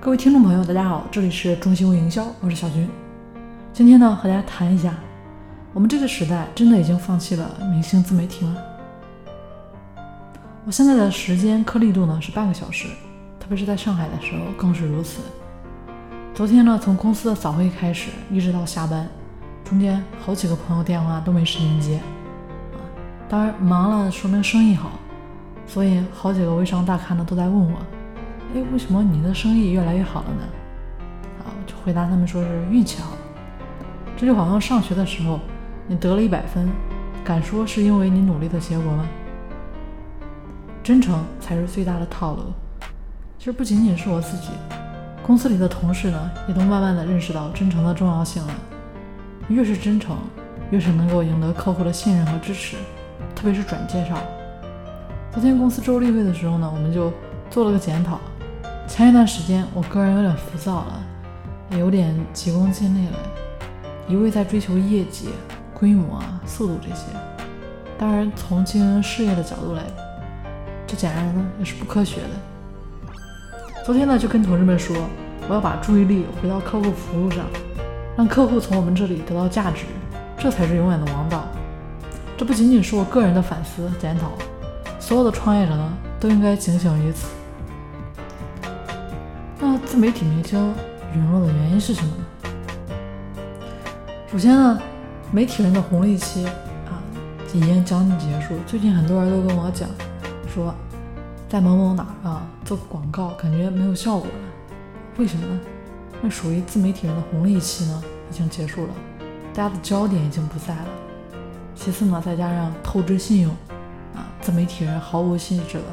各位听众朋友，大家好，这里是中兴微营销，我是小军。今天呢，和大家谈一下，我们这个时代真的已经放弃了明星自媒体吗？我现在的时间颗粒度呢是半个小时，特别是在上海的时候更是如此。昨天呢，从公司的早会开始，一直到下班，中间好几个朋友电话都没时间接啊。当然忙了，说明生意好，所以好几个微商大咖呢都在问我。哎，为什么你的生意越来越好了呢？啊，就回答他们说是运气好。这就好像上学的时候，你得了一百分，敢说是因为你努力的结果吗？真诚才是最大的套路。其实不仅仅是我自己，公司里的同事呢，也都慢慢的认识到真诚的重要性了。越是真诚，越是能够赢得客户的信任和支持，特别是转介绍。昨天公司周例会的时候呢，我们就做了个检讨。前一段时间，我个人有点浮躁了，也有点急功近利了，一味在追求业绩、规模啊、速度这些。当然，从经营事业的角度来，这显然呢也是不科学的。昨天呢，就跟同事们说，我要把注意力回到客户服务上，让客户从我们这里得到价值，这才是永远的王道。这不仅仅是我个人的反思检讨，所有的创业者呢都应该警醒于此。那自媒体明星陨落的原因是什么呢？首先呢，媒体人的红利期啊已经将近结束。最近很多人都跟我讲，说在某某哪啊做广告感觉没有效果了，为什么呢？那属于自媒体人的红利期呢已经结束了，大家的焦点已经不在了。其次呢，再加上透支信用啊，自媒体人毫无兴致的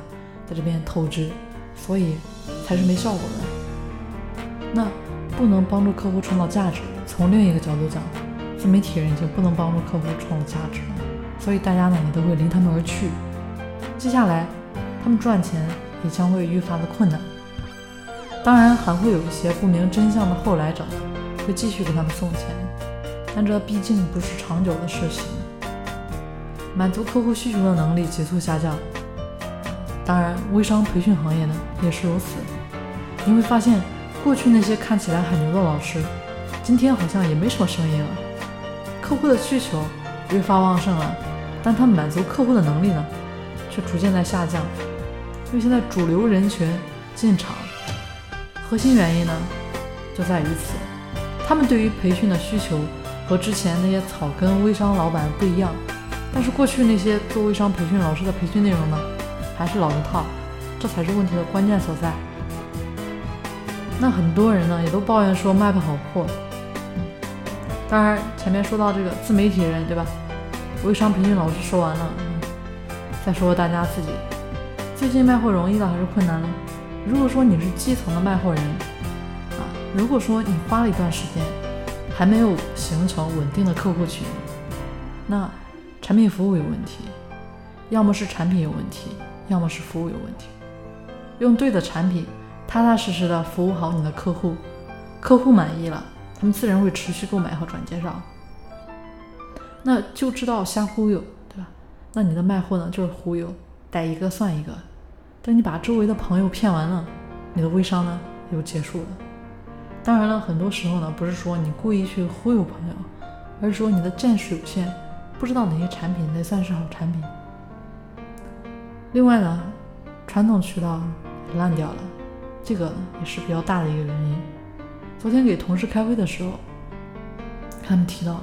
在这边透支，所以才是没效果的。那不能帮助客户创造价值。从另一个角度讲，自媒体人已经不能帮助客户创造价值了，所以大家呢也都会离他们而去。接下来，他们赚钱也将会愈发的困难。当然，还会有一些不明真相的后来者会继续给他们送钱，但这毕竟不是长久的事情。满足客户需求的能力急速下降。当然，微商培训行业呢也是如此。你会发现。过去那些看起来很牛的老师，今天好像也没什么声音了。客户的需求越发旺盛了，但他们满足客户的能力呢，却逐渐在下降。因为现在主流人群进场，核心原因呢，就在于此。他们对于培训的需求和之前那些草根微商老板不一样。但是过去那些做微商培训老师的培训内容呢，还是老一套，这才是问题的关键所在。那很多人呢也都抱怨说卖不好货。当然前面说到这个自媒体人对吧？微商培训老师说完了，再说大家自己，最近卖货容易了还是困难了？如果说你是基层的卖货人啊，如果说你花了一段时间还没有形成稳定的客户群，那产品服务有问题，要么是产品有问题，要么是服务有问题。用对的产品。踏踏实实的服务好你的客户，客户满意了，他们自然会持续购买和转介绍。那就知道瞎忽悠，对吧？那你的卖货呢，就是忽悠，逮一个算一个。等你把周围的朋友骗完了，你的微商呢，就结束了。当然了，很多时候呢，不是说你故意去忽悠朋友，而是说你的见识有限，不知道哪些产品才算是好产品。另外呢，传统渠道也烂掉了。这个也是比较大的一个原因。昨天给同事开会的时候，他们提到，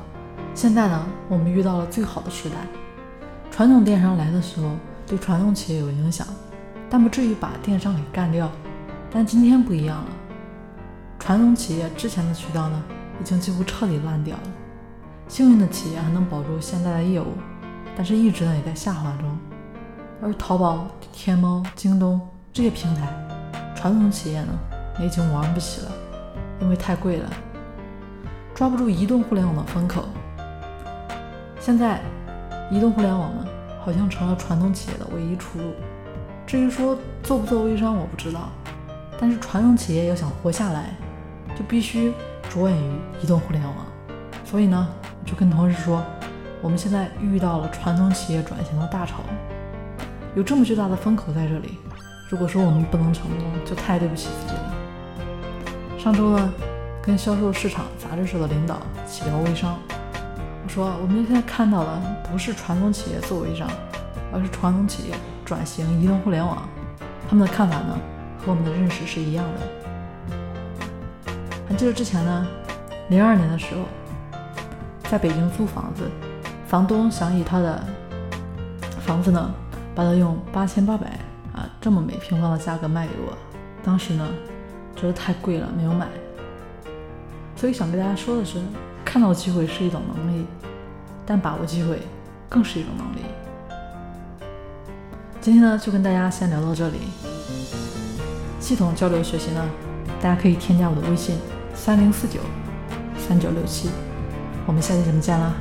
现在呢，我们遇到了最好的时代。传统电商来的时候，对传统企业有影响，但不至于把电商给干掉。但今天不一样了，传统企业之前的渠道呢，已经几乎彻底烂掉了。幸运的企业还能保住现在的业务，但是一直呢也在下滑中。而淘宝、天猫、京东这些平台。传统企业呢，也已经玩不起了，因为太贵了，抓不住移动互联网的风口。现在，移动互联网呢，好像成了传统企业的唯一出路。至于说做不做微商，我不知道。但是传统企业要想活下来，就必须着眼于移动互联网。所以呢，就跟同事说，我们现在遇到了传统企业转型的大潮，有这么巨大的风口在这里。如果说我们不能成功，就太对不起自己了。上周呢，跟销售市场杂志社的领导起聊微商，我说我们现在看到的不是传统企业做微商，而是传统企业转型移动互联网。他们的看法呢，和我们的认识是一样的。还记得之前呢，零二年的时候，在北京租房子，房东想以他的房子呢，把它用八千八百这么每平方的价格卖给我。当时呢，觉得太贵了，没有买。所以想跟大家说的是，看到机会是一种能力，但把握机会更是一种能力。今天呢，就跟大家先聊到这里。系统交流学习呢，大家可以添加我的微信：三零四九三九六七。我们下期节目见啦！